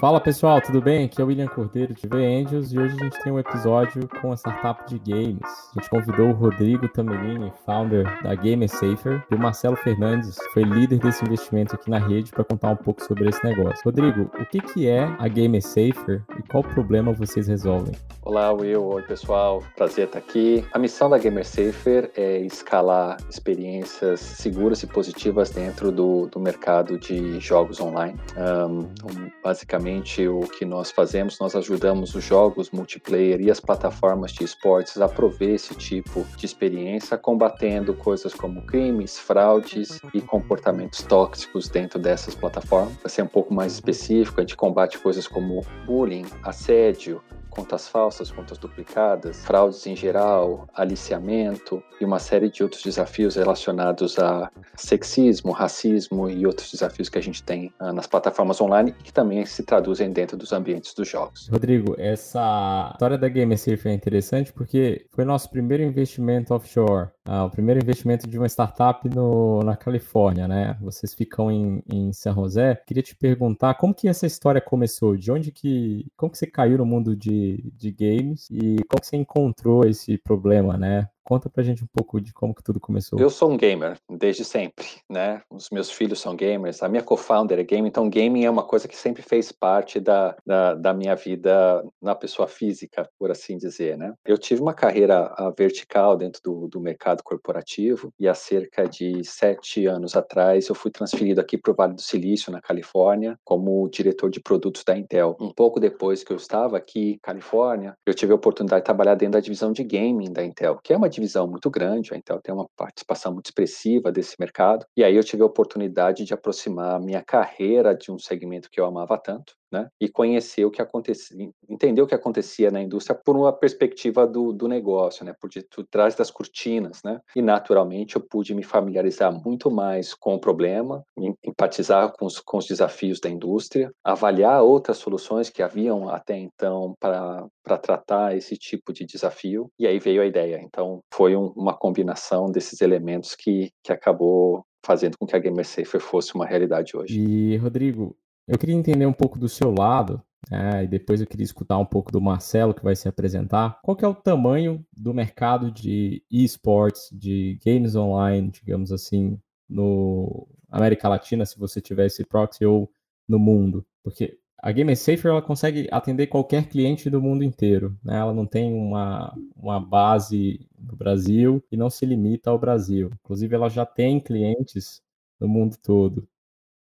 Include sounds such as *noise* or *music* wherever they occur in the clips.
Fala pessoal, tudo bem? Aqui é o William Cordeiro de V Angels e hoje a gente tem um episódio com a startup de games. A gente convidou o Rodrigo Tamelini, founder da Gamer Safer, e o Marcelo Fernandes, que foi líder desse investimento aqui na rede, para contar um pouco sobre esse negócio. Rodrigo, o que, que é a Gamer Safer e qual problema vocês resolvem? Olá, Will. Oi, pessoal. Prazer estar aqui. A missão da Gamer Safer é escalar experiências seguras e positivas dentro do, do mercado de jogos online. Um, então, basicamente, basicamente o que nós fazemos, nós ajudamos os jogos multiplayer e as plataformas de esportes a prover esse tipo de experiência, combatendo coisas como crimes, fraudes e comportamentos tóxicos dentro dessas plataformas. Para ser um pouco mais específico, a gente combate coisas como bullying, assédio, contas falsas, contas duplicadas, fraudes em geral, aliciamento e uma série de outros desafios relacionados a sexismo, racismo e outros desafios que a gente tem uh, nas plataformas online e que também se traduzem dentro dos ambientes dos jogos. Rodrigo, essa história da GamerSafe é interessante porque foi nosso primeiro investimento offshore, uh, o primeiro investimento de uma startup no, na Califórnia, né? Vocês ficam em, em San José. Queria te perguntar como que essa história começou? De onde que, como que você caiu no mundo de de, games e como você encontrou esse problema, né? Conta pra gente um pouco de como que tudo começou. Eu sou um gamer desde sempre, né? Os meus filhos são gamers, a minha co-founder é gamer, então gaming é uma coisa que sempre fez parte da, da, da, minha vida na pessoa física, por assim dizer, né? Eu tive uma carreira vertical dentro do, do mercado corporativo e há cerca de sete anos atrás eu fui transferido aqui para o Vale do Silício, na Califórnia, como diretor de produtos da Intel. Um pouco depois que eu estava aqui, Califórnia, eu tive a oportunidade de trabalhar dentro da divisão de gaming da Intel, que é uma divisão muito grande, a Intel tem uma participação muito expressiva desse mercado, e aí eu tive a oportunidade de aproximar a minha carreira de um segmento que eu amava tanto, né? E conhecer o que acontecia, entender o que acontecia na indústria por uma perspectiva do, do negócio, né? Por trás das cortinas, né? E naturalmente eu pude me familiarizar muito mais com o problema, empatizar com os, com os desafios da indústria, avaliar outras soluções que haviam até então para para tratar esse tipo de desafio. E aí veio a ideia. Então foi um, uma combinação desses elementos que que acabou fazendo com que a Gamer Safer fosse uma realidade hoje. E Rodrigo, eu queria entender um pouco do seu lado, né, e depois eu queria escutar um pouco do Marcelo, que vai se apresentar. Qual que é o tamanho do mercado de esportes, de games online, digamos assim, no América Latina, se você tivesse proxy, ou no mundo? Porque a Game Safer ela consegue atender qualquer cliente do mundo inteiro. Né? Ela não tem uma, uma base no Brasil e não se limita ao Brasil. Inclusive, ela já tem clientes no mundo todo.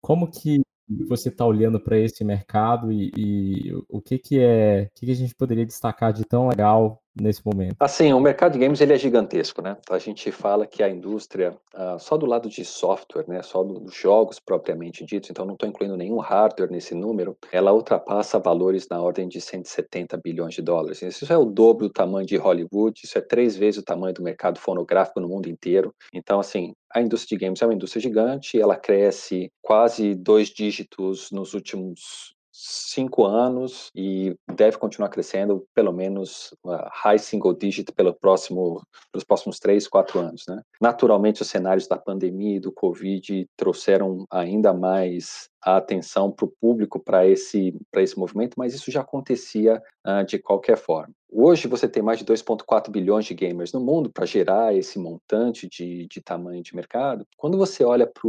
Como que você está olhando para esse mercado e, e, o que que é, o que, que a gente poderia destacar de tão legal nesse momento? Assim, o mercado de games ele é gigantesco, né? A gente fala que a indústria, uh, só do lado de software, né, só dos jogos propriamente ditos, então não estou incluindo nenhum hardware nesse número, ela ultrapassa valores na ordem de 170 bilhões de dólares. Isso é o dobro do tamanho de Hollywood, isso é três vezes o tamanho do mercado fonográfico no mundo inteiro. Então, assim, a indústria de games é uma indústria gigante, ela cresce quase dois dígitos nos últimos cinco anos e deve continuar crescendo pelo menos uh, high single digit pelo próximo, pelos próximos três, quatro anos. Né? Naturalmente, os cenários da pandemia e do Covid trouxeram ainda mais a atenção para o público para esse, esse movimento, mas isso já acontecia uh, de qualquer forma. Hoje você tem mais de 2,4 bilhões de gamers no mundo para gerar esse montante de, de tamanho de mercado. Quando você olha para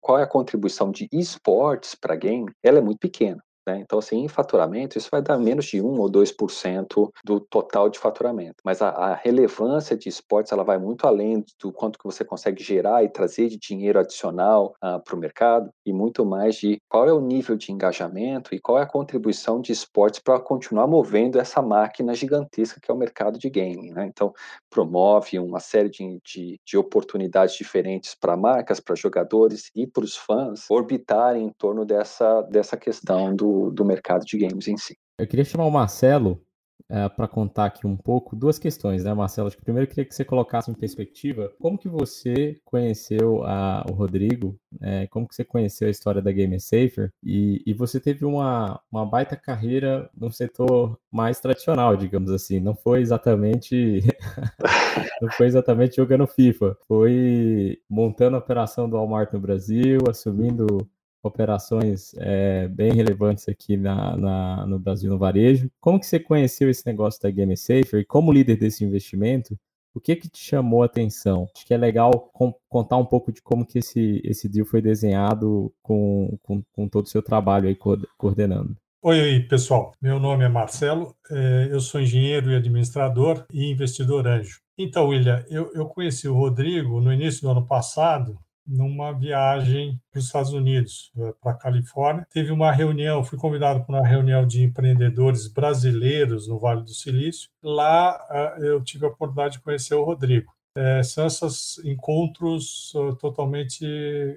qual é a contribuição de esportes para game, ela é muito pequena. Né? Então, assim, em faturamento, isso vai dar menos de 1 ou 2% do total de faturamento. Mas a, a, relevância de esportes ela vai muito além do quanto que você consegue gerar e trazer de dinheiro adicional uh, ah, para o mercado e muito mais de qual é o nível de engajamento e qual é a contribuição de esportes para continuar movendo essa máquina gigantesca que é o mercado de gaming. Né? Então, promove uma série de, de, de oportunidades diferentes para marcas, para jogadores e para os fãs orbitarem em torno dessa, dessa questão do do, mercado de games em si. Eu queria chamar o Marcelo é, para contar aqui um pouco duas questões, né, Marcelo? Acho que primeiro eu queria que você colocasse em perspectiva como que você conheceu a, o Rodrigo, é, como que você conheceu a história da Game Safer e, e você teve uma, uma baita carreira no setor mais tradicional, digamos assim. Não foi exatamente *laughs* não foi exatamente jogando FIFA, foi montando a operação do Walmart no Brasil, assumindo operações é, bem relevantes aqui na, na, no Brasil no varejo. Como que você conheceu esse negócio da Game Safer e como líder desse investimento, o que que te chamou a atenção? Acho que é legal contar um pouco de como que esse, esse deal foi desenhado com, com, com todo o seu trabalho aí coordenando. Oi, oi, pessoal. Meu nome é Marcelo, é, eu sou engenheiro e administrador e investidor anjo. Então, William, eu, eu conheci o Rodrigo no início do ano passado numa viagem para os Estados Unidos, eh, para a Califórnia. Teve uma reunião, fui convidado para uma reunião de empreendedores brasileiros no Vale do Silício. Lá eh, eu tive a oportunidade de conhecer o Rodrigo. É, são esses encontros totalmente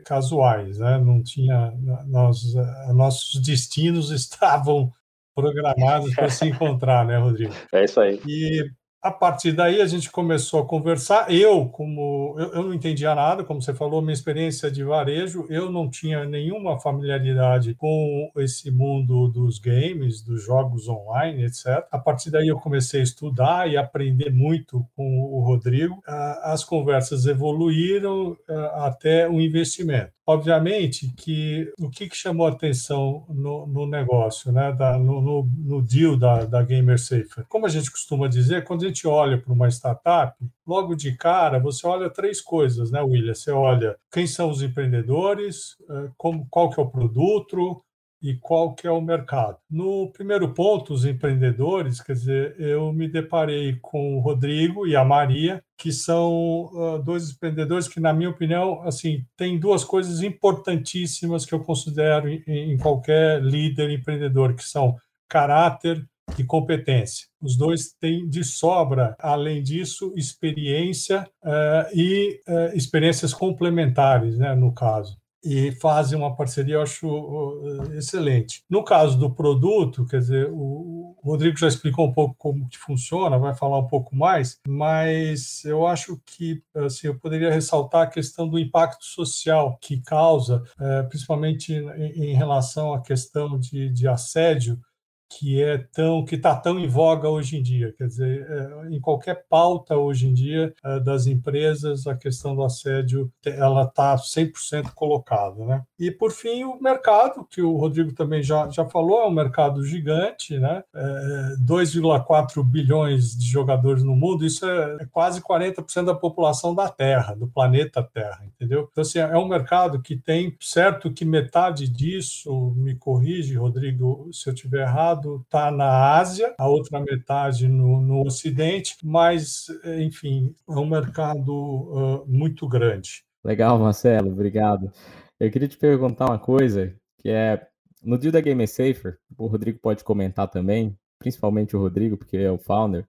casuais, né? Não tinha, nós, nossos destinos *laughs* estavam programados para se encontrar, né, Rodrigo? É isso aí. E a partir daí a gente começou a conversar. Eu, como eu, eu, não entendia nada, como você falou, minha experiência de varejo, eu não tinha nenhuma familiaridade com esse mundo dos games, dos jogos online, etc. A partir daí eu comecei a estudar e aprender muito com o Rodrigo. As conversas evoluíram até o investimento. Obviamente que o que, chamou atenção no, no negócio, né, da, no, no, no, deal da, da Gamer Safer? Como a gente costuma dizer, quando a gente olha para uma startup, logo de cara você olha três coisas, né, William? Você olha quem são os empreendedores, eh, como, qual que é o produto, e qual que é o mercado. No primeiro ponto, os empreendedores, quer dizer, eu me deparei com o Rodrigo e a Maria, que são uh, dois empreendedores que, na minha opinião, assim, tem duas coisas importantíssimas que eu considero em, em qualquer líder empreendedor, que são caráter e competência. Os dois têm de sobra, além disso, experiência uh, e uh, experiências complementares, né, no caso e fazem uma parceria, eu acho excelente. No caso do produto, quer dizer, o Rodrigo já explicou um pouco como que funciona, vai falar um pouco mais, mas eu acho que assim, eu poderia ressaltar a questão do impacto social que causa, é, principalmente em, relação à questão de, de assédio, que é tão que está tão em voga hoje em dia, quer dizer, é, em qualquer pauta hoje em dia é, das empresas a questão do assédio ela está 100% colocada, né? E por fim o mercado que o Rodrigo também já, já falou é um mercado gigante, né? É, 2,4 bilhões de jogadores no mundo, isso é, é quase 40% da população da Terra, do planeta Terra, entendeu? Então assim, é um mercado que tem certo que metade disso, me corrige, Rodrigo, se eu tiver errado lado está na Ásia, a outra metade no, no Ocidente, mas, enfim, é um mercado uh, muito grande. Legal, Marcelo, obrigado. Eu queria te perguntar uma coisa, que é, no dia da Game Safer, o Rodrigo pode comentar também, principalmente o Rodrigo, porque é o founder,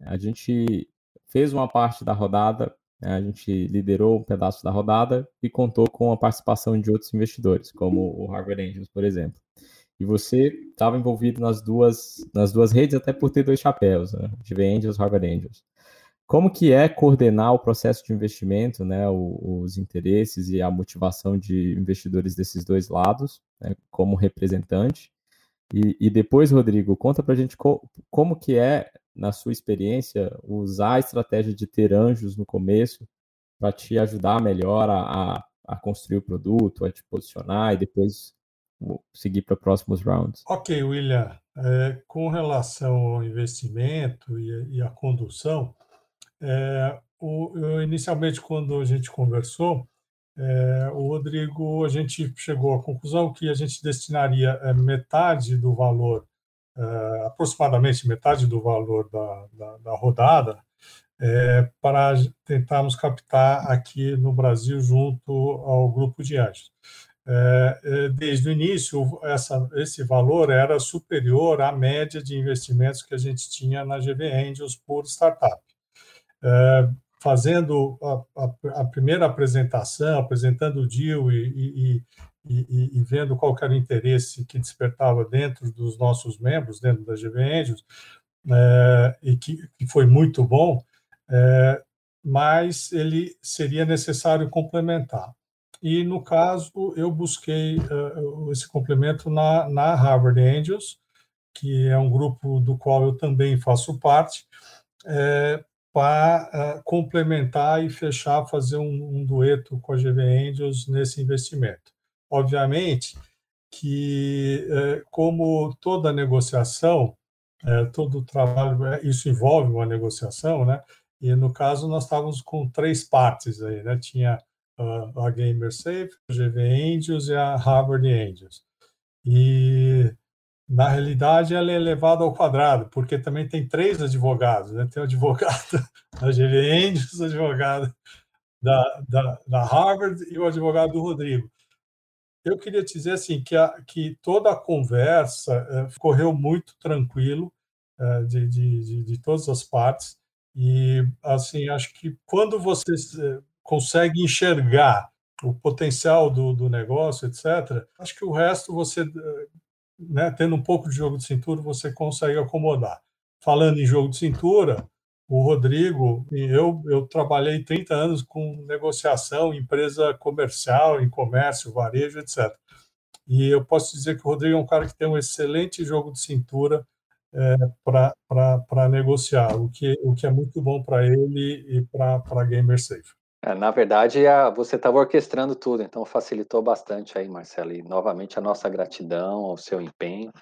a gente fez uma parte da rodada, né, a gente liderou um pedaço da rodada e contou com a participação de outros investidores, como o Harvard Angels, por exemplo. E você estava envolvido nas duas, nas duas redes, até por ter dois chapéus, né? GV Angels, Harvard Angels. Como que é coordenar o processo de investimento, né, os interesses e a motivação de investidores desses dois lados, né, como representante? E, e depois, Rodrigo, conta para a gente co como que é, na sua experiência, usar a estratégia de ter anjos no começo para te ajudar melhor a, a, a construir o produto, a te posicionar e depois seguir para próximos rounds. Ok, William. É, com relação ao investimento e, e à condução, é, o, eu, inicialmente, quando a gente conversou, é, o Rodrigo, a gente chegou à conclusão que a gente destinaria é, metade do valor, é, aproximadamente metade do valor da, da, da rodada, é, para tentarmos captar aqui no Brasil junto ao grupo de anjos. É, é, desde o início, essa, esse valor era superior à média de investimentos que a gente tinha na GV Angels por startup. É, fazendo a, a, a, primeira apresentação, apresentando o deal e, e, e, e, vendo qual era o interesse que despertava dentro dos nossos membros, dentro da GV Angels, e que, que, foi muito bom, mas ele seria necessário complementar. E, no caso, eu busquei uh, esse complemento na, na Harvard Angels, que é um grupo do qual eu também faço parte, é, para uh, complementar e fechar, fazer um, um, dueto com a GV Angels nesse investimento. obviamente, que como toda negociação, todo trabalho, isso envolve uma negociação, né? E no caso nós estávamos com três partes aí, né? Tinha a, a Gamersafe, a GV Angels e a Harvard Angels. E na realidade ela é elevada ao quadrado, porque também tem três advogados, né? Tem o advogado *laughs* da GV Angels, o advogado da, da, da Harvard e o advogado do Rodrigo. Eu queria dizer assim que, a, que toda a conversa é, correu muito tranquilo é, de, de, de, de, todas as partes e assim acho que quando você eh, consegue enxergar o potencial do, do negócio, etc., acho que o resto você, né, tendo um pouco de jogo de cintura, você consegue acomodar. Falando em jogo de cintura, o Rodrigo, eu, eu trabalhei 30 anos com negociação, empresa comercial, em comércio, varejo, etc. E eu posso dizer que o Rodrigo é um cara que tem um excelente jogo de cintura é, para negociar, o que, o que é muito bom para ele e para a Gamer Safe. É, na verdade, a, você estava orquestrando tudo, então facilitou bastante aí, Marcelo. E novamente a nossa gratidão ao seu empenho.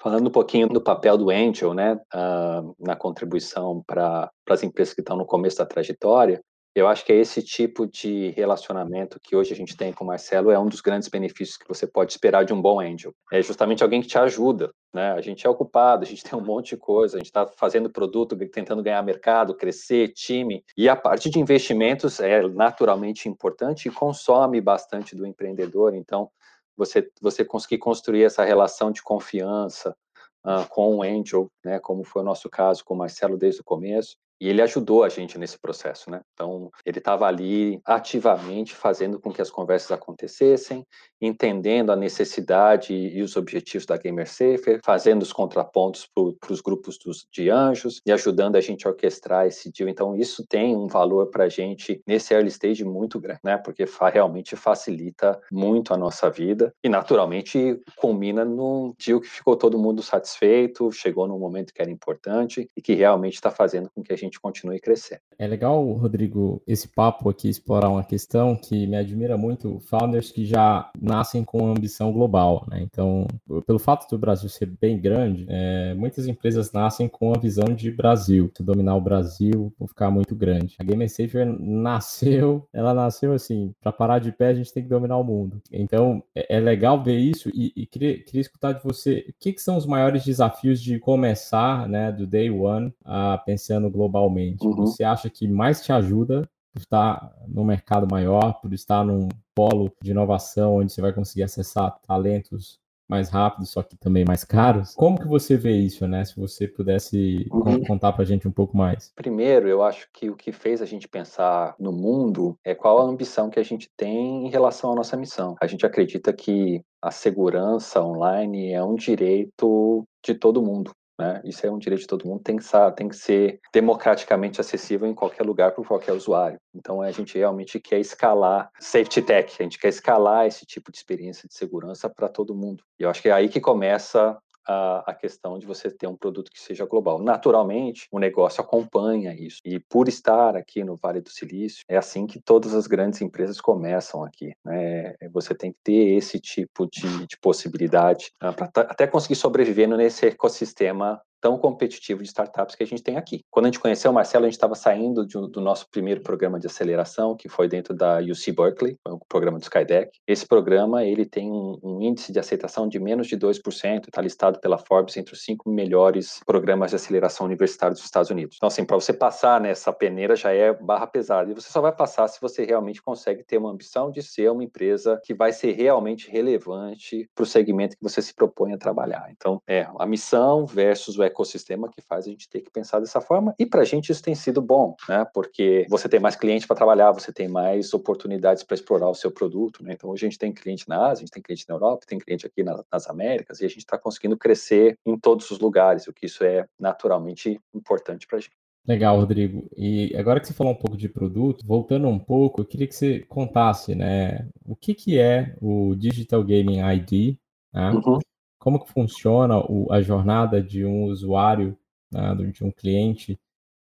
Falando um pouquinho do papel do Angel, né, uh, na contribuição para as empresas que estão no começo da trajetória, eu acho que é esse tipo de relacionamento que hoje a gente tem com o Marcelo é um dos grandes benefícios que você pode esperar de um bom angel. É justamente alguém que te ajuda, né? A gente é ocupado, a gente tem um monte de coisa, a gente está fazendo produto, tentando ganhar mercado, crescer, time, e a parte de investimentos é naturalmente importante e consome bastante do empreendedor. Então, você, você conseguir construir essa relação de confiança uh, com o Angel, né, como foi o nosso caso com o Marcelo desde o começo, e ele ajudou a gente nesse processo, né? Então, ele estava ali ativamente fazendo com que as conversas acontecessem, entendendo a necessidade e os objetivos da Gamer Safer, fazendo os contrapontos para os grupos dos, de anjos e ajudando a gente a orquestrar esse deal. Então, isso tem um valor para a gente nesse early stage muito grande, né? Porque fa realmente facilita muito a nossa vida e, naturalmente, culmina num deal que ficou todo mundo satisfeito, chegou num momento que era importante e que realmente está fazendo com que a gente continue crescendo. É legal, Rodrigo, esse papo aqui explorar uma questão que me admira muito, founders que já nascem com ambição global, né? Então, pelo fato do Brasil ser bem grande, é, muitas empresas nascem com a visão de Brasil, de dominar o Brasil, por ficar muito grande. A Game Safer nasceu, ela nasceu assim, para parar de pé a gente tem que dominar o mundo. Então, é, é legal ver isso e, e queria, queria, escutar de você, o que, que, são os maiores desafios de começar, né, do day one, a pensando globalmente? Uhum. Você acha que mais te ajuda por estar no mercado maior, por estar num polo de inovação onde você vai conseguir acessar talentos mais rápidos, só que também mais caros. Como que você vê isso, né? Se você pudesse uhum. contar para a gente um pouco mais. Primeiro, eu acho que o que fez a gente pensar no mundo é qual a ambição que a gente tem em relação à nossa missão. A gente acredita que a segurança online é um direito de todo mundo. Né? Isso é um direito de todo mundo, tem que, tem que ser democraticamente acessível em qualquer lugar por qualquer usuário. Então, a gente realmente quer escalar safety tech, a gente quer escalar esse tipo de experiência de segurança para todo mundo. E eu acho que é aí que começa a, a, questão de você ter um produto que seja global. Naturalmente, o negócio acompanha isso. E por estar aqui no Vale do Silício, é assim que todas as grandes empresas começam aqui. Né? Você tem que ter esse tipo de, de possibilidade uh, para até conseguir sobreviver nesse ecossistema tão competitivo de startups que a gente tem aqui. Quando a gente conheceu o Marcelo, a gente estava saindo de, do nosso primeiro programa de aceleração, que foi dentro da UC Berkeley, o programa do Skydeck. Esse programa ele tem um, um índice de aceitação de menos de 2%, está listado pela Forbes entre os cinco melhores programas de aceleração universitários dos Estados Unidos. Então, assim, para você passar nessa peneira já é barra pesada, e você só vai passar se você realmente consegue ter uma ambição de ser uma empresa que vai ser realmente relevante para o segmento que você se propõe a trabalhar. Então, é a missão versus o ecossistema que faz a gente ter que pensar dessa forma. E para a gente isso tem sido bom, né? Porque você tem mais clientes para trabalhar, você tem mais oportunidades para explorar o seu produto, né? Então hoje a gente tem cliente na Ásia, a gente tem cliente na Europa, tem cliente aqui na, nas Américas e a gente está conseguindo crescer em todos os lugares, o que isso é naturalmente importante para a gente. Legal, Rodrigo. E agora que você falou um pouco de produto, voltando um pouco, eu queria que você contasse, né, o que, que é o Digital Gaming ID, né? Uhum como que funciona o, a jornada de um usuário, né, de um cliente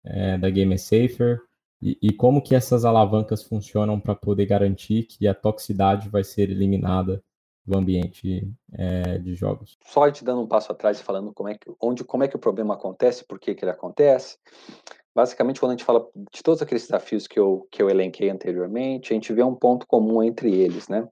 é, da Game Safer e, e, como que essas alavancas funcionam para poder garantir que a toxicidade vai ser eliminada do ambiente é, de jogos. Só te dando um passo atrás e falando como é que, onde, como é que o problema acontece, por que, que ele acontece. Basicamente, quando a gente fala de todos aqueles desafios que eu, que eu elenquei anteriormente, a gente vê um ponto comum entre eles, né?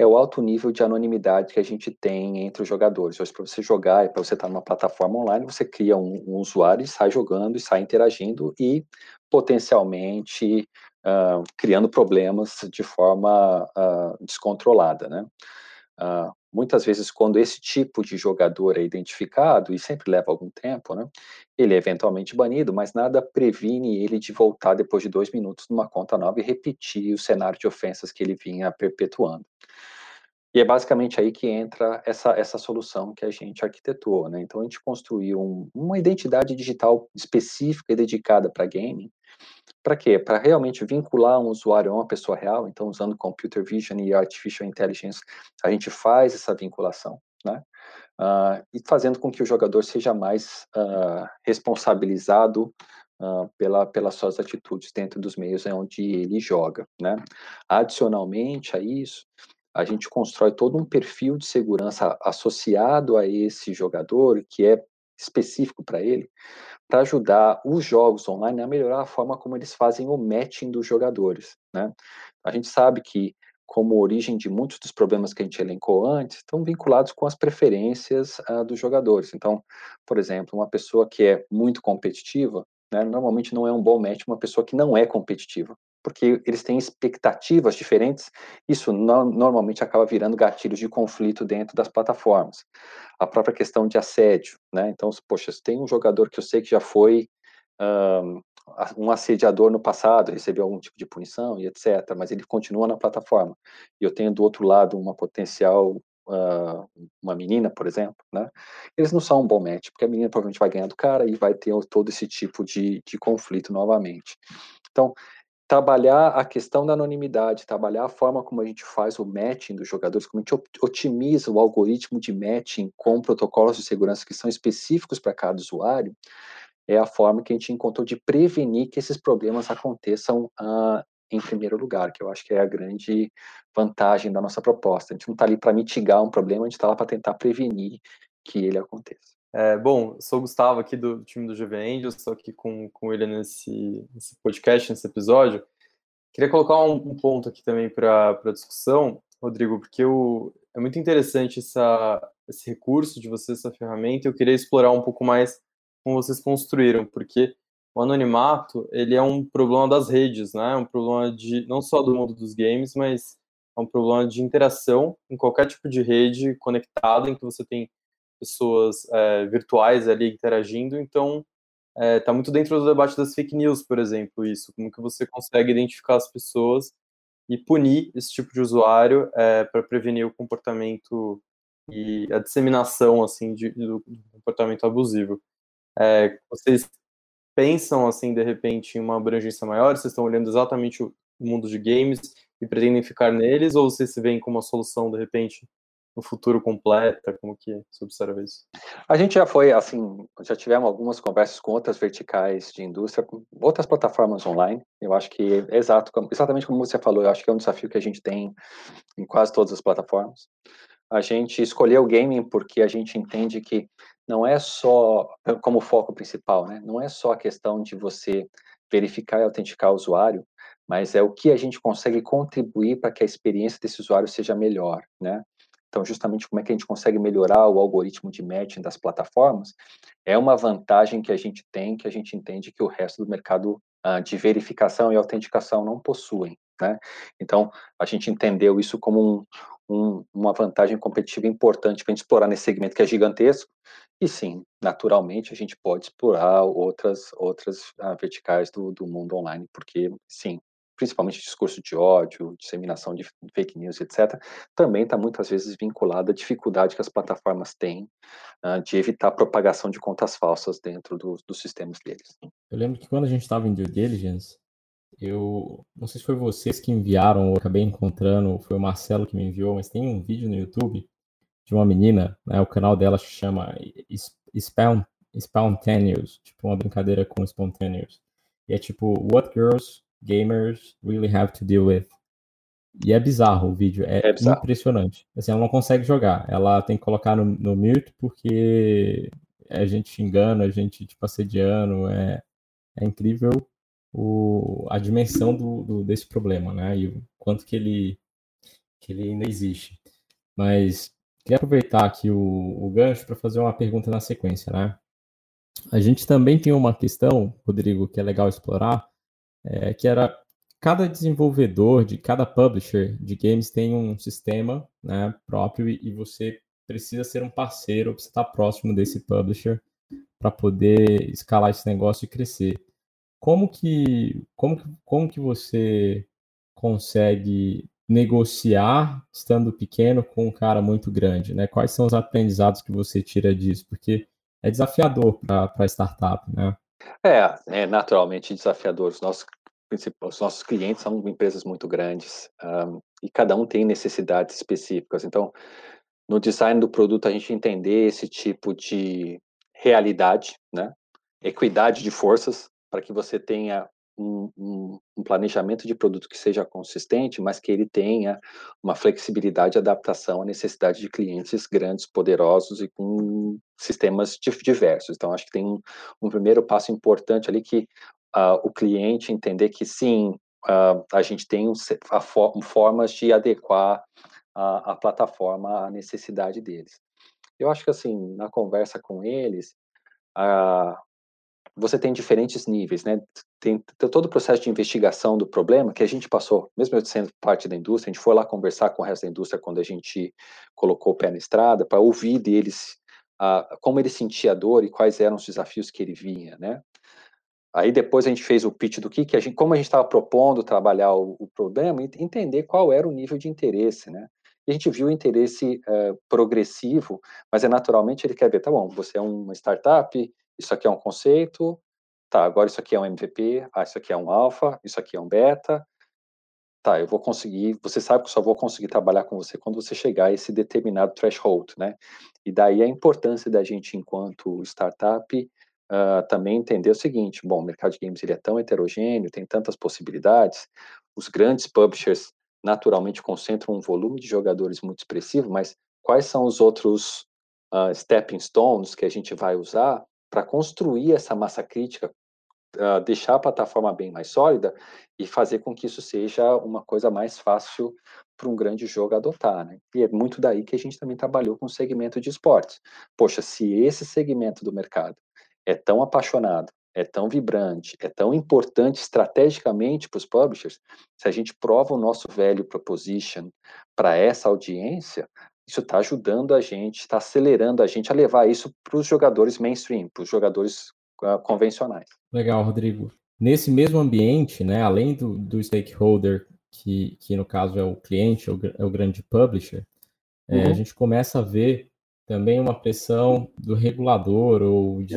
É o alto nível de anonimidade que a gente tem entre os jogadores. Hoje, para você jogar e para você estar numa plataforma online, você cria um, um, usuário e sai jogando e sai interagindo e potencialmente uh, criando problemas de forma uh, descontrolada, né? Uh, muitas vezes, quando esse tipo de jogador é identificado, e sempre leva algum tempo, né, ele é eventualmente banido, mas nada previne ele de voltar depois de dois minutos numa conta nova e repetir o cenário de ofensas que ele vinha perpetuando. E é basicamente aí que entra essa, essa solução que a gente arquitetou. Né? Então, a gente construiu um, uma identidade digital específica e dedicada para gaming, para quê? Para realmente vincular um usuário a uma pessoa real, então usando computer vision e artificial intelligence, a gente faz essa vinculação, né? Uh, e fazendo com que o jogador seja mais uh, responsabilizado uh, pela, pelas suas atitudes dentro dos meios onde ele joga, né? Adicionalmente a isso, a gente constrói todo um perfil de segurança associado a esse jogador, que é específico para ele, para ajudar os jogos online a melhorar a forma como eles fazem o matching dos jogadores. Né? A gente sabe que, como origem de muitos dos problemas que a gente elencou antes, estão vinculados com as preferências uh, dos jogadores. Então, por exemplo, uma pessoa que é muito competitiva, né, normalmente não é um bom match uma pessoa que não é competitiva porque eles têm expectativas diferentes, isso no, normalmente acaba virando gatilhos de conflito dentro das plataformas. A própria questão de assédio, né? Então, poxa, se tem um jogador que eu sei que já foi um, um assediador no passado, recebeu algum tipo de punição e etc., mas ele continua na plataforma, e eu tenho do outro lado uma potencial Uh, uma menina, por exemplo, né? Eles não são um bom match, porque a menina provavelmente vai ganhar do cara e vai ter todo esse tipo de, de conflito novamente. Então, trabalhar a questão da anonimidade, trabalhar a forma como a gente faz o matching dos jogadores, como a gente otimiza o algoritmo de matching com protocolos de segurança que são específicos para cada usuário, é a forma que a gente encontrou de prevenir que esses problemas aconteçam uh, em primeiro lugar, que eu acho que é a grande vantagem da nossa proposta. A gente não está ali para mitigar um problema, a gente está lá para tentar prevenir que ele aconteça. É, bom, sou o Gustavo aqui do time do GV Angels, estou aqui com, com ele nesse, nesse podcast, nesse episódio. Queria colocar um, um ponto aqui também para a discussão, Rodrigo, porque o, é muito interessante essa, esse recurso de vocês, essa ferramenta, eu queria explorar um pouco mais como vocês construíram, porque o anonimato, ele é um problema das redes, né? É um problema de não só do mundo dos games, mas é um problema de interação em qualquer tipo de rede conectada em que você tem pessoas é, virtuais ali interagindo, então está tá muito dentro do debate das fake news, por exemplo, isso, como que você consegue identificar as pessoas e punir esse tipo de usuário é, para prevenir o comportamento e a disseminação assim de, do comportamento abusivo. É, vocês pensam assim de repente em uma abrangência maior? Vocês estão olhando exatamente o mundo de games e pretendem ficar neles ou vocês se veem como uma solução de repente no futuro completa? Como que você observa isso? A gente já foi, assim, já tivemos algumas conversas com outras verticais de indústria, outras plataformas online. Eu acho que exato, exatamente como você falou, eu acho que é um desafio que a gente tem em quase todas as plataformas. A gente escolheu o gaming porque a gente entende que não é só como foco principal, né? Não é só a questão de você verificar e autenticar o usuário, mas é o que a gente consegue contribuir para que a experiência desse usuário seja melhor, né? Então, justamente como é que a gente consegue melhorar o algoritmo de matching das plataformas, é uma vantagem que a gente tem, que a gente entende que o resto do mercado uh, de verificação e autenticação não possuem. Né? Então, a gente entendeu isso como um, um, uma vantagem competitiva importante para a gente explorar nesse segmento que é gigantesco. E sim, naturalmente, a gente pode explorar outras, outras uh, verticais do, do mundo online, porque, sim, principalmente discurso de ódio, disseminação de fake news, etc., também está muitas vezes vinculado à dificuldade que as plataformas têm uh, de evitar a propagação de contas falsas dentro do, dos sistemas deles. Eu lembro que quando a gente estava em due diligence, eu não sei se foi vocês que enviaram ou acabei encontrando, foi o Marcelo que me enviou, mas tem um vídeo no YouTube de uma menina, né, o canal dela se chama Spawn, Spontaneous, tipo uma brincadeira com Spontaneous. E é tipo, What Girls gamers really have to deal with. E é bizarro o vídeo, é, é impressionante. Assim, ela não consegue jogar, ela tem que colocar no, no mute porque é gente xingando, a gente tipo assediando, é, é incrível o, a dimensão do, do, desse problema, né? E o quanto que ele, que ele ainda existe. Mas queria aproveitar aqui o, o gancho para fazer uma pergunta na sequência, né? A gente também tem uma questão, Rodrigo, que é legal explorar, é, que era cada desenvolvedor de cada publisher de games tem um sistema né, próprio e, você precisa ser um parceiro, você estar próximo desse publisher para poder escalar esse negócio e crescer. Como que, como como que você consegue negociar estando pequeno com um cara muito grande, né? Quais são os aprendizados que você tira disso? Porque é desafiador para startup, né? É, é naturalmente desafiador. Os nossos, os nossos clientes são empresas muito grandes um, e cada um tem necessidades específicas. Então, no design do produto, a gente entender esse tipo de realidade, né? Equidade de forças, para que você tenha um, um, um, planejamento de produto que seja consistente, mas que ele tenha uma flexibilidade e adaptação à necessidade de clientes grandes, poderosos e com sistemas diversos. Então, acho que tem um, um primeiro passo importante ali que uh, o cliente entender que sim, uh, a gente tem a for formas de adequar a, a plataforma à necessidade deles. Eu acho que assim, na conversa com eles, uh, você tem diferentes níveis, né? Tem, todo o processo de investigação do problema que a gente passou, mesmo eu sendo parte da indústria, a gente foi lá conversar com o resto da indústria quando a gente colocou o pé na estrada para ouvir deles uh, como ele sentia a dor e quais eram os desafios que ele vinha, né? Aí depois a gente fez o pitch do que, que a gente, como a gente estava propondo trabalhar o, o, problema entender qual era o nível de interesse, né? A gente viu o interesse uh, progressivo, mas é naturalmente ele quer ver, tá bom, você é uma startup, isso aqui é um conceito, tá, agora isso aqui é um MVP, ah, isso aqui é um alfa, isso aqui é um beta, tá, eu vou conseguir, você sabe que só vou conseguir trabalhar com você quando você chegar a esse determinado threshold, né? E daí a importância da gente, enquanto startup, uh, também entender o seguinte, bom, o mercado de games ele é tão heterogêneo, tem tantas possibilidades, os grandes publishers naturalmente concentram um volume de jogadores muito expressivo, mas quais são os outros uh, stepping stones que a gente vai usar para construir essa massa crítica, uh, deixar a plataforma bem mais sólida e fazer com que isso seja uma coisa mais fácil para um grande jogo adotar, né? E é muito daí que a gente também trabalhou com o segmento de esportes. Poxa, se esse segmento do mercado é tão apaixonado, é tão vibrante, é tão importante estrategicamente para os publishers, se a gente prova o nosso value proposition para essa audiência, isso está ajudando a gente, está acelerando a gente a levar isso para os jogadores mainstream, para os jogadores uh, convencionais. Legal, Rodrigo. Nesse mesmo ambiente, né, além do, do stakeholder, que, que no caso é o cliente, é o, é o grande publisher, uhum. é, a uhum. gente começa a ver também uma pressão do regulador ou de,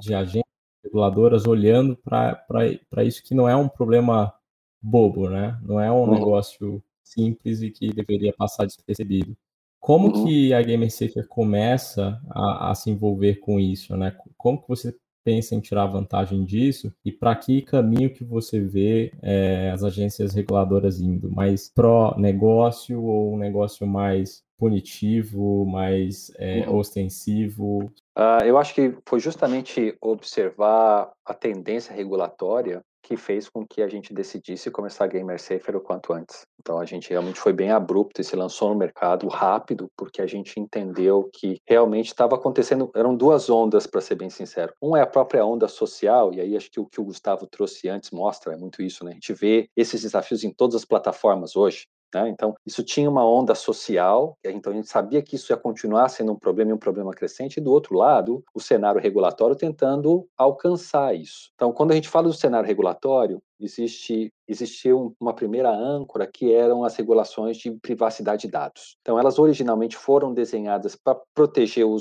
de agências reguladoras olhando para isso que não é um problema bobo, né? Não é um uhum. negócio simples e que deveria passar despercebido. Como uhum. que a Gamer Safer começa a, a, se envolver com isso, né? Como que você pensa em tirar vantagem disso e para que caminho que você vê é, as agências reguladoras indo? Mais pró-negócio ou um negócio mais punitivo, mais é, uhum. ostensivo? Uh, eu acho que foi justamente observar a tendência regulatória que fez com que a gente decidisse começar a Gamer Safer o quanto antes. Então a gente realmente foi bem abrupto e se lançou no mercado rápido, porque a gente entendeu que realmente estava acontecendo, eram duas ondas, para ser bem sincero. Um é a própria onda social, e aí acho que o que o Gustavo trouxe antes mostra é muito isso, né? A gente vê esses desafios em todas as plataformas hoje. Né? Então, isso tinha uma onda social, então a gente sabia que isso ia continuar sendo um problema e um problema crescente, e do outro lado, o cenário regulatório tentando alcançar isso. Então, quando a gente fala do cenário regulatório, existe existiu uma primeira âncora que eram as regulações de privacidade de dados. Então, elas originalmente foram desenhadas para proteger o,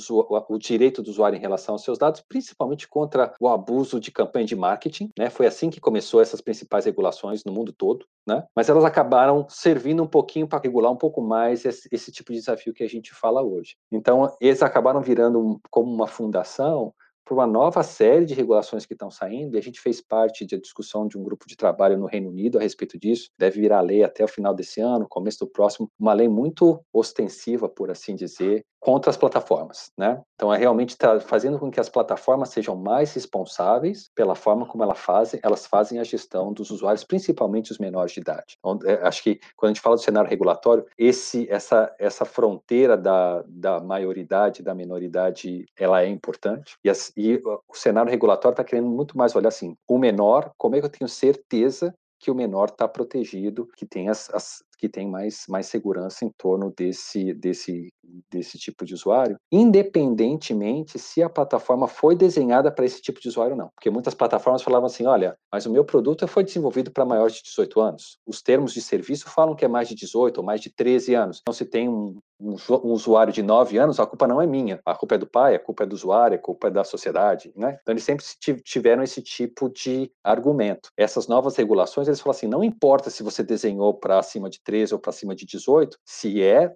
o, direito do usuário em relação aos seus dados, principalmente contra o abuso de campanha de marketing. Né? Foi assim que começou essas principais regulações no mundo todo. Né? Mas elas acabaram servindo um pouquinho para regular um pouco mais esse, esse, tipo de desafio que a gente fala hoje. Então, eles acabaram virando como uma fundação por uma nova série de regulações que estão saindo, e a gente fez parte da discussão de um grupo de trabalho no Reino Unido a respeito disso. Deve virar lei até o final desse ano, começo do próximo, uma lei muito ostensiva, por assim dizer, contra as plataformas, né? Então é realmente tá fazendo com que as plataformas sejam mais responsáveis pela forma como elas fazem, elas fazem a gestão dos usuários, principalmente os menores de idade. Então, é, acho que quando a gente fala do cenário regulatório, esse essa essa fronteira da, da maioridade da menoridade, ela é importante. E, as, e o cenário regulatório está querendo muito mais olhar assim, o menor, como é que eu tenho certeza que o menor está protegido, que tem as, as, que tem mais, mais segurança em torno desse, desse, desse tipo de usuário, independentemente se a plataforma foi desenhada para esse tipo de usuário ou não. Porque muitas plataformas falavam assim: olha, mas o meu produto foi desenvolvido para maiores de 18 anos. Os termos de serviço falam que é mais de 18 ou mais de 13 anos. Então, se tem um, um, usuário de 9 anos, a culpa não é minha. A culpa é do pai, a culpa é do usuário, a culpa é da sociedade. Né? Então, eles sempre tiveram esse tipo de argumento. Essas novas regulações, eles falam assim: não importa se você desenhou para acima de 13 ou para cima de 18, se é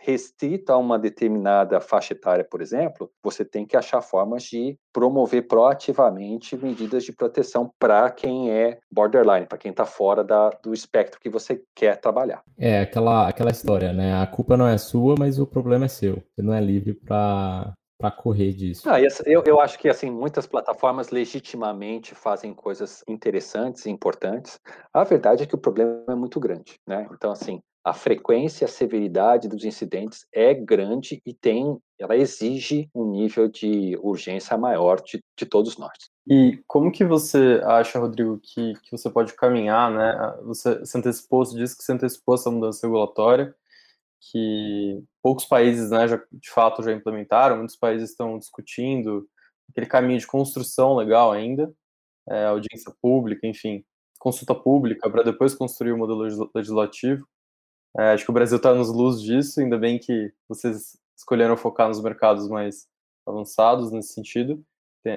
restrito a uma determinada faixa etária, por exemplo, você tem que achar formas de promover proativamente medidas de proteção para quem é borderline, para quem está fora da, do espectro que você quer trabalhar. É aquela, aquela história, né? A culpa não é sua, mas o problema é seu. Você não é livre para para correr disso? Ah, eu, eu acho que assim muitas plataformas legitimamente fazem coisas interessantes e importantes. A verdade é que o problema é muito grande, né? Então assim a frequência e a severidade dos incidentes é grande e tem, ela exige um nível de urgência maior de, de todos nós. E como que você acha, Rodrigo, que, que você pode caminhar, né? Você se antecipou, você disse que se antecipou essa mudança regulatória, que poucos países, né, já, de fato já implementaram, muitos países estão discutindo aquele caminho de construção legal ainda, é, audiência pública, enfim, consulta pública para depois construir o modelo legislativo. É, acho que o Brasil está nos luz disso, ainda bem que vocês escolheram focar nos mercados mais avançados nesse sentido,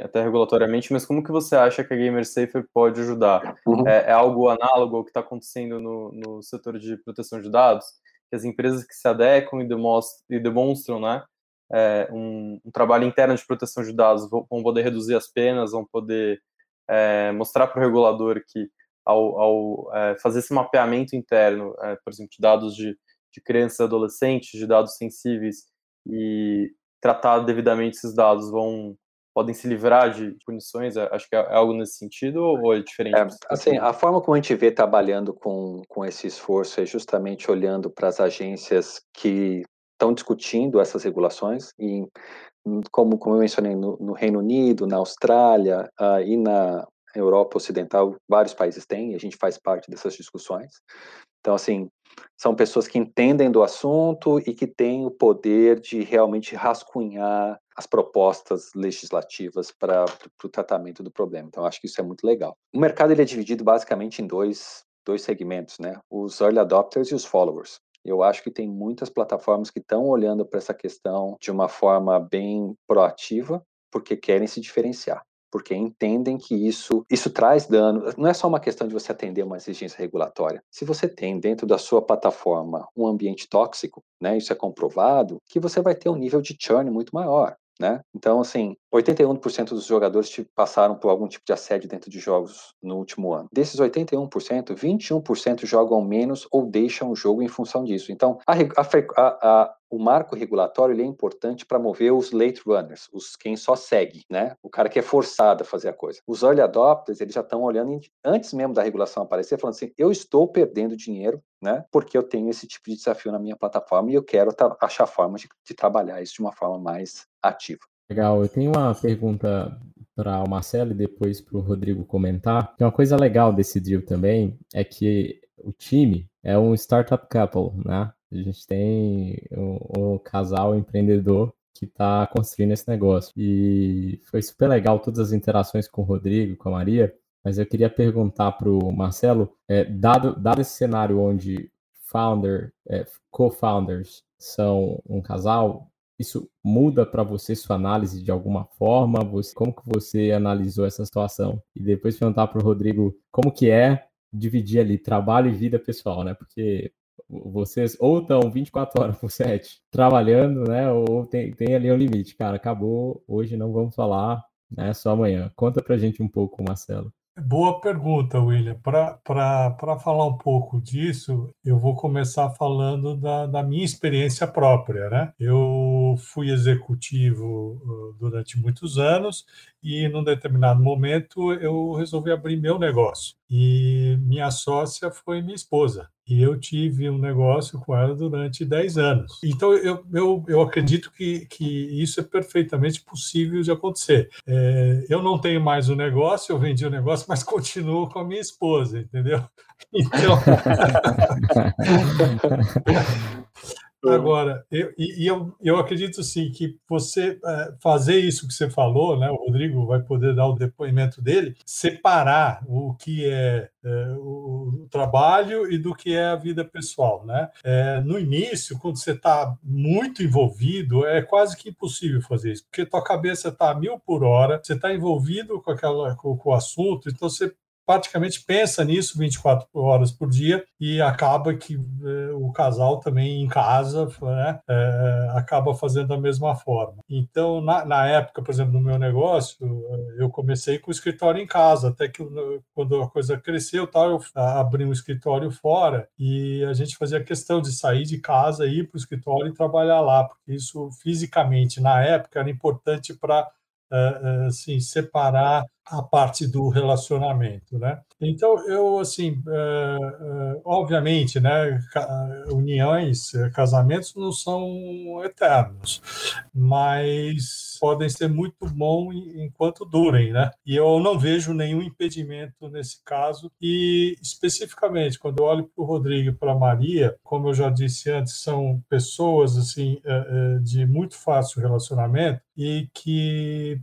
até regulatoriamente, mas como que você acha que a Gamer Safer pode ajudar? Uhum. É, é, algo análogo ao que está acontecendo no, no setor de proteção de dados? Que as empresas que se adequam e, demonstram, e demonstram né, é, um, um, trabalho interno de proteção de dados vão, poder reduzir as penas, vão poder é, mostrar para o regulador que ao, ao é, fazer esse mapeamento interno, é, por exemplo, de dados de, de crianças e adolescentes, de dados sensíveis, e tratar devidamente esses dados vão podem se livrar de punições? É, acho que é, é algo nesse sentido ou é diferente? É, assim, a forma como a gente vê trabalhando com, com esse esforço é justamente olhando para as agências que estão discutindo essas regulações e como, como eu mencionei no, no Reino Unido, na Austrália uh, e na Europa Ocidental, vários países têm, e a gente faz parte dessas discussões. Então, assim, são pessoas que entendem do assunto e que têm o poder de realmente rascunhar as propostas legislativas para o tratamento do problema. Então, acho que isso é muito legal. O mercado ele é dividido basicamente em dois, dois segmentos, né? Os early adopters e os followers. Eu acho que tem muitas plataformas que estão olhando para essa questão de uma forma bem proativa, porque querem se diferenciar porque entendem que isso, isso traz dano. Não é só uma questão de você atender uma exigência regulatória. Se você tem dentro da sua plataforma um ambiente tóxico, né, isso é comprovado, que você vai ter um nível de churn muito maior. Né? Então, assim, 81% dos jogadores passaram por algum tipo de assédio dentro de jogos no último ano. Desses 81%, 21% jogam menos ou deixam o jogo em função disso. Então, a, a, a, o marco regulatório é importante para mover os late runners, os quem só segue, né? O cara que é forçado a fazer a coisa. Os early adopters, eles já estão olhando antes mesmo da regulação aparecer, falando assim: eu estou perdendo dinheiro, né? Porque eu tenho esse tipo de desafio na minha plataforma e eu quero achar formas de, de trabalhar isso de uma forma mais ativa. Legal, eu tenho uma pergunta para o Marcelo e depois para o Rodrigo comentar. uma coisa legal desse deal também é que o time é um startup couple, né? A gente tem um casal empreendedor que está construindo esse negócio. E foi super legal todas as interações com o Rodrigo, com a Maria. Mas eu queria perguntar para o Marcelo, é, dado, dado esse cenário onde founder, é, co-founders são um casal, isso muda para você sua análise de alguma forma? Você, como que você analisou essa situação? E depois perguntar para o Rodrigo como que é dividir ali trabalho e vida pessoal, né? Porque vocês ou estão 24 horas por 7 trabalhando, né? Ou tem, tem ali um limite, cara, acabou, hoje não vamos falar, né? Só amanhã. Conta pra gente um pouco, Marcelo. Boa pergunta, William. Para falar um pouco disso, eu vou começar falando da, da, minha experiência própria. Né? Eu fui executivo durante muitos anos e, num determinado momento, eu resolvi abrir meu negócio. E minha sócia foi minha esposa. E eu tive um negócio com ela durante 10 anos. Então, eu, eu, eu acredito que, que isso é perfeitamente possível de acontecer. É, eu não tenho mais o negócio, eu vendi o negócio, mas *laughs* continuo com a minha esposa, entendeu? *laughs* Então. *laughs* Agora, eu, e eu, eu acredito sim que você é, fazer isso que você falou, né? O Rodrigo vai poder dar o depoimento dele, separar o que é, é o, trabalho e do que é a vida pessoal, né? É, no início, quando você está muito envolvido, é quase que impossível fazer isso, porque tua cabeça está a mil por hora, você está envolvido com aquela com, com o assunto, então você praticamente pensa nisso 24 horas por dia e acaba que eh, o casal também em casa né, eh, acaba fazendo da mesma forma. Então, na, na, época, por exemplo, no meu negócio, eh, eu comecei com o escritório em casa, até que quando a coisa cresceu, tal, eu abri um escritório fora e a gente fazia questão de sair de casa, ir para o escritório e trabalhar lá, porque isso fisicamente, na época, era importante para assim, separar a parte do relacionamento, né? Então eu assim, obviamente, né? Uniões, casamentos não são eternos, mas podem ser muito bons enquanto durem, né? E eu não vejo nenhum impedimento nesse caso. E especificamente quando eu olho para o Rodrigo e para a Maria, como eu já disse antes, são pessoas assim de muito fácil relacionamento e que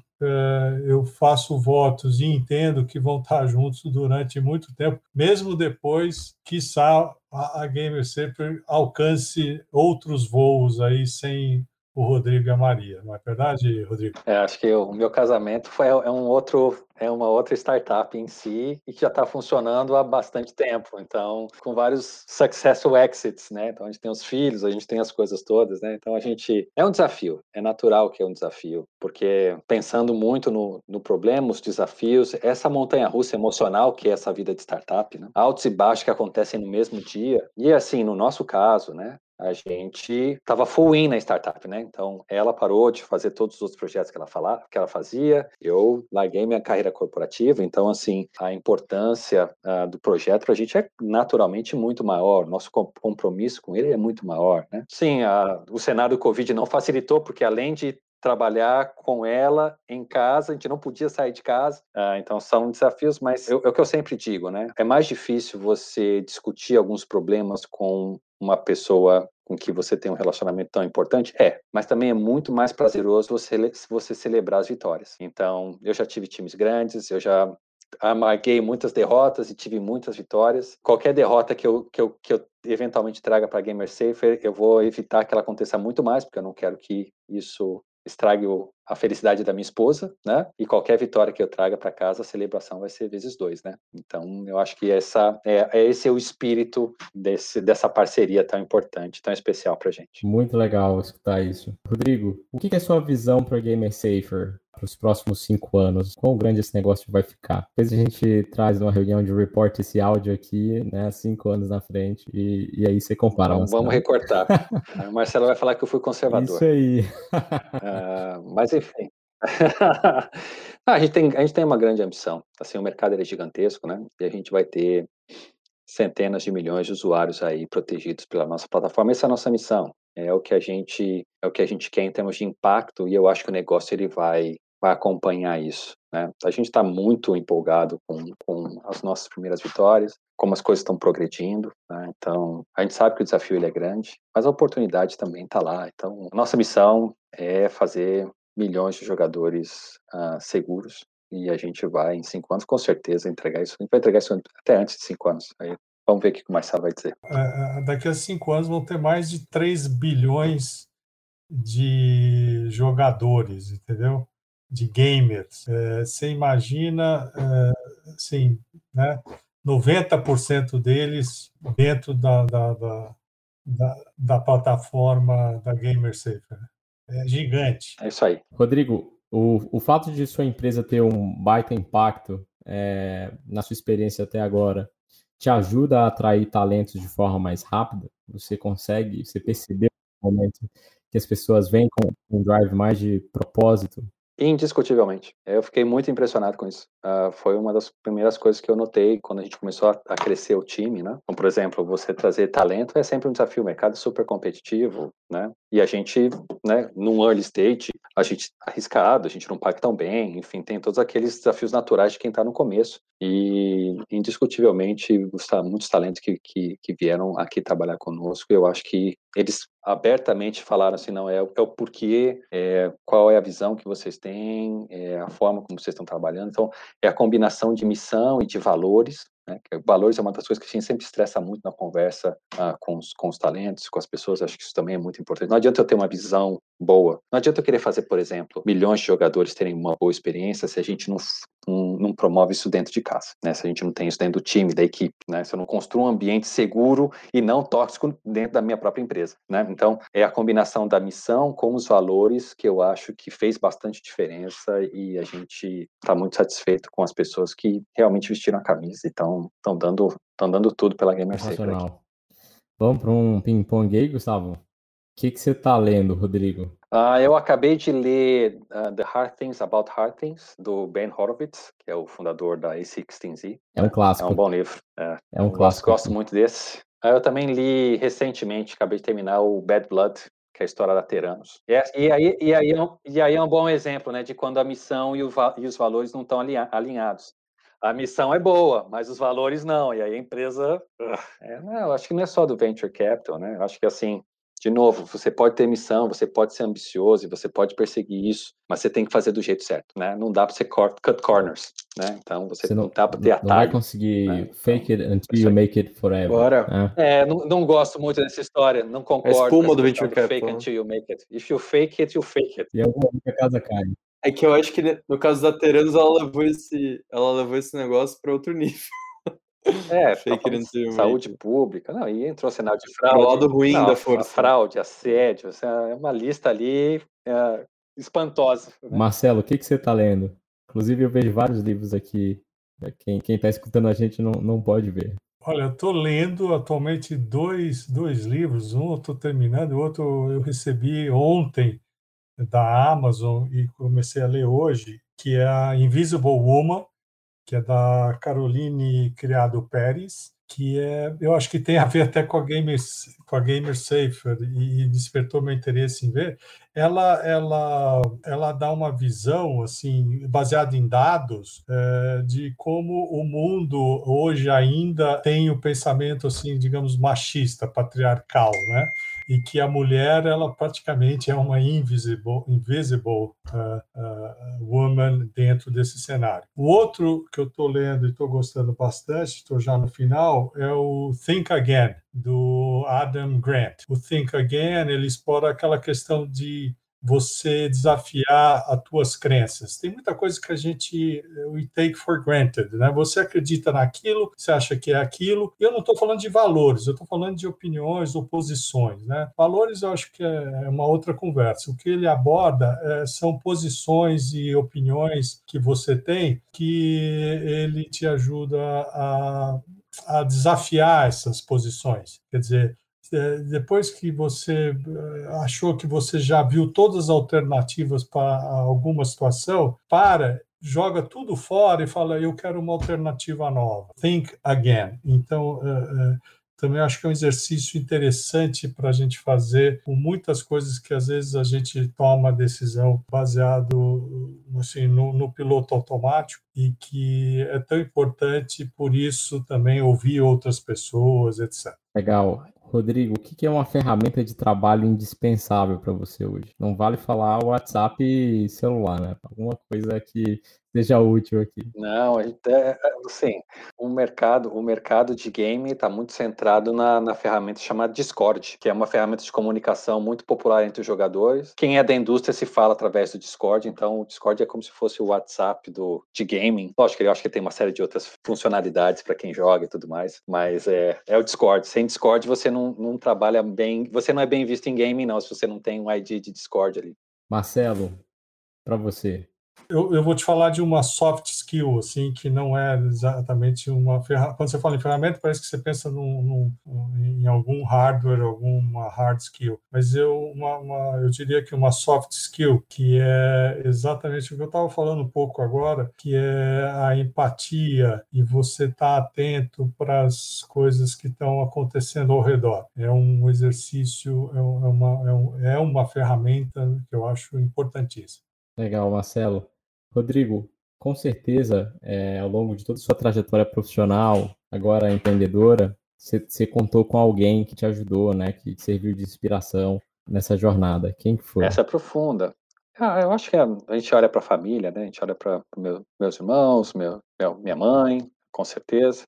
eu faço votos e entendo que vão estar *laughs* juntos durante muito tempo, mesmo depois, quiçá, a Gamer sempre alcance outros voos aí sem o Rodrigo e a Maria, não é verdade, Rodrigo? É, acho que o meu casamento foi é um outro é uma outra startup em si e que já está funcionando há bastante tempo. Então, com vários successful exits, né? Então a gente tem os filhos, a gente tem as coisas todas, né? Então a gente é um desafio, é natural que é um desafio, porque pensando muito no, no problema, os desafios, essa montanha-russa emocional que é essa vida de startup, né? altos e baixos que acontecem no mesmo dia. E assim, no nosso caso, né? A gente estava full in na startup, né? Então, ela parou de fazer todos os outros projetos que ela falava, que ela fazia. Eu larguei minha carreira corporativa. Então, assim, a importância uh, do projeto para a gente é naturalmente muito maior. Nosso compromisso com ele é muito maior, né? Sim, a, o cenário do Covid não facilitou, porque além de trabalhar com ela em casa, a gente não podia sair de casa, uh, então são desafios, mas é o que eu sempre digo, né? É mais difícil você discutir alguns problemas com uma pessoa com que você tem um relacionamento tão importante? É, mas também é muito mais prazeroso você, você celebrar as vitórias. Então, eu já tive times grandes, eu já amarguei muitas derrotas e tive muitas vitórias. Qualquer derrota que eu, que eu, que eu eventualmente traga para Gamer Safer, eu vou evitar que ela aconteça muito mais, porque eu não quero que isso estrague a felicidade da minha esposa, né? E qualquer vitória que eu traga para casa, a celebração vai ser vezes dois, né? Então, eu acho que essa é, é esse é o espírito desse, dessa parceria tão importante, tão especial para gente. Muito legal escutar isso. Rodrigo, o que é a sua visão para Gamer Safer? Para os próximos cinco anos? Quão grande esse negócio vai ficar? Depois a gente traz uma reunião de report esse áudio aqui, né, cinco anos na frente, e, e aí você compara. Então, vamos recortar. *laughs* o Marcelo vai falar que eu fui conservador. Isso aí. uh, *laughs* mas enfim. *laughs* ah, a, gente tem, a gente tem uma grande ambição. Assim, o mercado é gigantesco, né? E a gente vai ter centenas de milhões de usuários aí protegidos pela nossa plataforma. Essa é a nossa missão. É o que a gente é o que a gente quer em termos de impacto e eu acho que o negócio ele vai vai acompanhar isso. Né? A gente está muito empolgado com, com as nossas primeiras vitórias, como as coisas estão progredindo. Né? Então, a gente sabe que o desafio ele é grande, mas a oportunidade também está lá. Então, nossa missão é fazer milhões de jogadores uh, seguros e a gente vai, em cinco anos, com certeza, entregar isso. A gente vai entregar isso até antes de cinco anos. Aí, vamos ver o que o Marcelo vai dizer. É, é daqui a cinco anos vão ter mais de 3 bilhões de jogadores, entendeu? de gamers. É, você imagina, é, assim, né, 90% deles dentro da, da, da, da, da plataforma da Gamer Safer. É gigante. É isso aí. Rodrigo, o, o fato de sua empresa ter um baita impacto é, na sua experiência até agora te ajuda a atrair talentos de forma mais rápida? Você consegue, você percebeu no momento que as pessoas vêm com um drive mais de propósito Indiscutivelmente. Eu fiquei muito impressionado com isso. Uh, foi uma das primeiras coisas que eu notei quando a gente começou a, a, crescer o time, né? Então, por exemplo, você trazer talento é sempre um desafio. O mercado é super competitivo, né? E a gente, né, num early stage, a gente arriscado, a gente não paga tão bem, enfim, tem todos aqueles desafios naturais de quem está no começo. E, indiscutivelmente, muitos talentos que, que, que vieram aqui trabalhar conosco, eu acho que eles abertamente falaram assim, não, é, é o porquê, é, qual é a visão que vocês têm, é a forma como vocês estão trabalhando. Então, é a combinação de missão e de valores, né? Valores é uma das coisas que a gente sempre estressa muito na conversa ah, com, os, com os talentos, com as pessoas, acho que isso também é muito importante. Não adianta eu ter uma visão boa, não adianta eu querer fazer, por exemplo, milhões de jogadores terem uma boa experiência se a gente não, não, não promove isso dentro de casa, né? se a gente não tem isso dentro do time, da equipe, né? se eu não construo um ambiente seguro e não tóxico dentro da minha própria empresa. Né? Então, é a combinação da missão com os valores que eu acho que fez bastante diferença e a gente está muito satisfeito com as pessoas que realmente vestiram a camisa e estão dando, dando tudo pela Gamer. Vamos para um ping-pong aí, Gustavo? O que, que você está lendo, Rodrigo? Uh, eu acabei de ler uh, The Hard Things About Hard Things, do Ben Horowitz, que é o fundador da A16Z. É um clássico. É um bom livro. É, é um clássico. Gosto muito desse. Eu também li recentemente, acabei de terminar o Bad Blood, que é a história da Teranos. E, é, e, aí, e, aí, é e aí é um bom exemplo né, de quando a missão e, o, e os valores não estão alinhados a missão é boa, mas os valores não. E aí a empresa. É, não, eu acho que não é só do venture capital, né? Acho que assim, de novo, você pode ter missão, você pode ser ambicioso e você pode perseguir isso, mas você tem que fazer do jeito certo, né? Não dá para você cut corners, né? Então você, você não, não dá para ter atalho. Não vai conseguir né? fake it until you make it forever. Bora. É, é não, não, gosto muito dessa história, não concordo. A espuma do venture capital. Fake until you make it. If you fake it, you fake it. E alguma casa cai. É que eu acho que no caso da Teranos ela levou esse, ela levou esse negócio para outro nível. É, saúde pública, não, e entrou cenário de fraude. O lado ruim não, da força. Fraude, assédio, é uma lista ali é, espantosa. Né? Marcelo, o que, que você está lendo? Inclusive, eu vejo vários livros aqui. Né, quem está escutando a gente não, não pode ver. Olha, eu estou lendo atualmente dois, dois livros. Um eu estou terminando, o outro eu recebi ontem da Amazon e comecei a ler hoje, que é a Invisible Woman, que é da Caroline Criado Pérez, que é, eu acho que tem a ver até com a Gamer, com a Gamer Safer e despertou meu interesse em ver. Ela, ela, ela dá uma visão assim baseada em dados é, de como o mundo hoje ainda tem o pensamento assim, digamos, machista, patriarcal, né? E que a mulher ela praticamente é uma invisible, invisible uh, uh, woman dentro desse cenário. O outro que eu estou lendo e estou gostando bastante, estou já no final, é o Think Again do Adam Grant. O Think Again ele explora aquela questão de você desafiar as tuas crenças. Tem muita coisa que a gente we take for granted, né? Você acredita naquilo, você acha que é aquilo. Eu não estou falando de valores, eu estou falando de opiniões ou posições, né? Valores eu acho que é uma outra conversa. O que ele aborda é, são posições e opiniões que você tem que ele te ajuda a a desafiar essas posições. Quer dizer, é, depois que você eh, achou que você já viu todas as alternativas para alguma situação, para, joga tudo fora e fala: Eu quero uma alternativa nova. Think again. Então, eh, também acho que é um exercício interessante para a gente fazer com muitas coisas que às vezes a gente toma decisão baseado assim, no, no, piloto automático e que é tão importante por isso também ouvir outras pessoas, etc. Legal. Rodrigo, o que é uma ferramenta de trabalho indispensável para você hoje? Não vale falar WhatsApp e celular, né? Alguma coisa que seja útil aqui. Não, é, assim, o mercado, o mercado de game está muito centrado na, na ferramenta chamada Discord, que é uma ferramenta de comunicação muito popular entre os jogadores. Quem é da indústria se fala através do Discord, então o Discord é como se fosse o WhatsApp do, de gaming. Lógico que eu acho que tem uma série de outras funcionalidades para quem joga e tudo mais, mas é, é o Discord. Sem Discord você não, não trabalha bem, você não é bem visto em gaming não, se você não tem um ID de Discord ali. Marcelo, para você? Eu, eu, vou te falar de uma soft skill, assim, que não é exatamente uma ferramenta. Quando você fala em ferramenta, parece que você pensa num, num, em algum hardware, alguma hard skill. Mas eu, uma, uma, eu diria que uma soft skill, que é exatamente o que eu estava falando um pouco agora, que é a empatia e você estar tá atento para as coisas que estão acontecendo ao redor. É um exercício, é, é uma, é, um, é uma ferramenta que eu acho importantíssima. Legal, Marcelo. Rodrigo, com certeza, é, ao longo de toda a sua trajetória profissional, agora empreendedora, você contou com alguém que te ajudou, né, que serviu de inspiração nessa jornada. Quem foi? Essa é profunda. Ah, eu acho que a, a gente olha para a família, né? A gente olha para meu, meus irmãos, meu, meu, minha mãe, com certeza.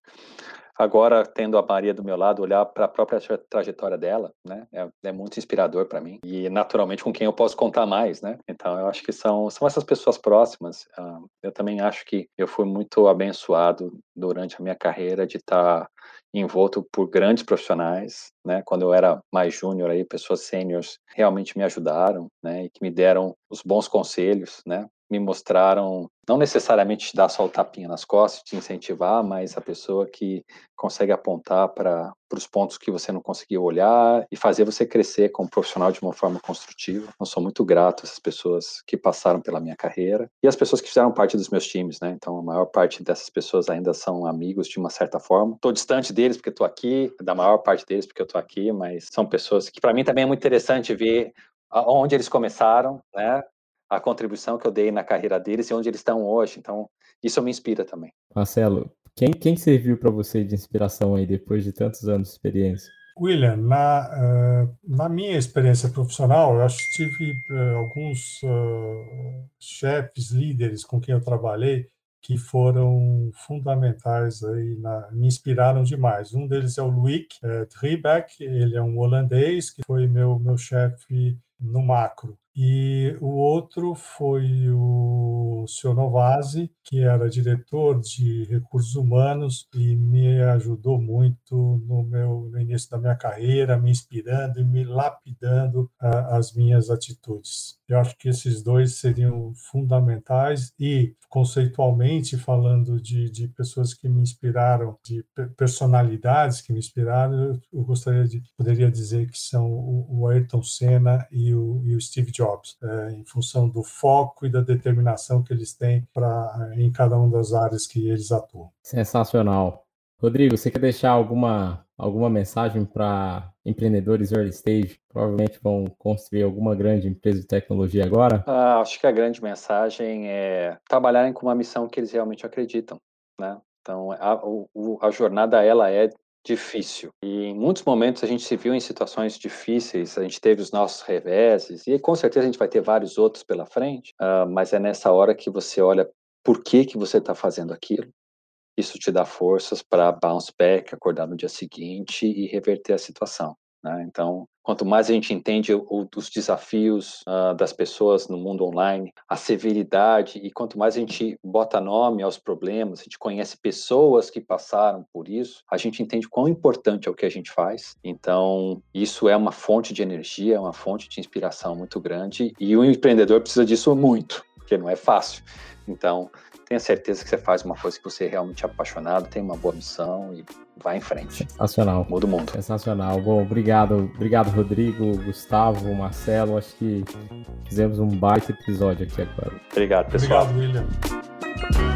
Agora, tendo a Maria do meu lado, olhar para a própria trajetória dela, né, é, é muito inspirador para mim. E, naturalmente, com quem eu posso contar mais, né? Então, eu acho que são, são essas pessoas próximas. Uh, eu também acho que eu fui muito abençoado durante a minha carreira de estar tá envolto por grandes profissionais, né? Quando eu era mais júnior aí, pessoas sêniores realmente me ajudaram, né? E que me deram os bons conselhos, né? Me mostraram, não necessariamente te dar só o tapinha nas costas, te incentivar, mas a pessoa que consegue apontar para os pontos que você não conseguiu olhar e fazer você crescer como profissional de uma forma construtiva. Eu sou muito grato a essas pessoas que passaram pela minha carreira e as pessoas que fizeram parte dos meus times, né? Então, a maior parte dessas pessoas ainda são amigos de uma certa forma. Estou distante deles porque estou aqui, da maior parte deles porque eu estou aqui, mas são pessoas que para mim também é muito interessante ver onde eles começaram, né? A contribuição que eu dei na carreira deles e onde eles estão hoje. Então, isso me inspira também. Marcelo, quem, quem serviu para você de inspiração aí depois de tantos anos de experiência? William, na, uh, na minha experiência profissional, eu acho que tive uh, alguns uh, chefes, líderes com quem eu trabalhei que foram fundamentais aí, na, me inspiraram demais. Um deles é o Luik é, ele é um holandês que foi meu, meu chefe no macro. E o outro foi o Sr. Novasi, que era diretor de recursos humanos e me ajudou muito no, meu, no início da minha carreira, me inspirando e me lapidando a, as minhas atitudes. Eu acho que esses dois seriam fundamentais e, conceitualmente, falando de, de pessoas que me inspiraram, de personalidades que me inspiraram, eu gostaria de, poderia dizer que são o, o Ayrton Senna e o, e o Steve Jobs jobs, é, em função do foco e da determinação que eles têm pra, em cada uma das áreas que eles atuam. Sensacional. Rodrigo, você quer deixar alguma, alguma mensagem para empreendedores early stage? Provavelmente vão construir alguma grande empresa de tecnologia agora? Ah, acho que a grande mensagem é trabalharem com uma missão que eles realmente acreditam, né? Então, a, a jornada ela é difícil. E em muitos momentos a gente se viu em situações difíceis, a gente teve os nossos reveses, e com certeza a gente vai ter vários outros pela frente, uh, mas é nessa hora que você olha por que, que você está fazendo aquilo. Isso te dá forças para bounce back, acordar no dia seguinte e reverter a situação. Né? Então, quanto mais a gente entende os desafios uh, das pessoas no mundo online, a severidade, e quanto mais a gente bota nome aos problemas, a gente conhece pessoas que passaram por isso, a gente entende quão importante é o que a gente faz. Então, isso é uma fonte de energia, é uma fonte de inspiração muito grande, e o empreendedor precisa disso muito, porque não é fácil. Então, tenha certeza que você faz uma coisa que você é realmente apaixonado, tem uma boa missão e vai em frente. Sensacional. Muda o mundo. Sensacional. Bom, obrigado, obrigado Rodrigo, Gustavo, Marcelo. Acho que fizemos um baita episódio aqui agora. Obrigado, pessoal. Obrigado, William.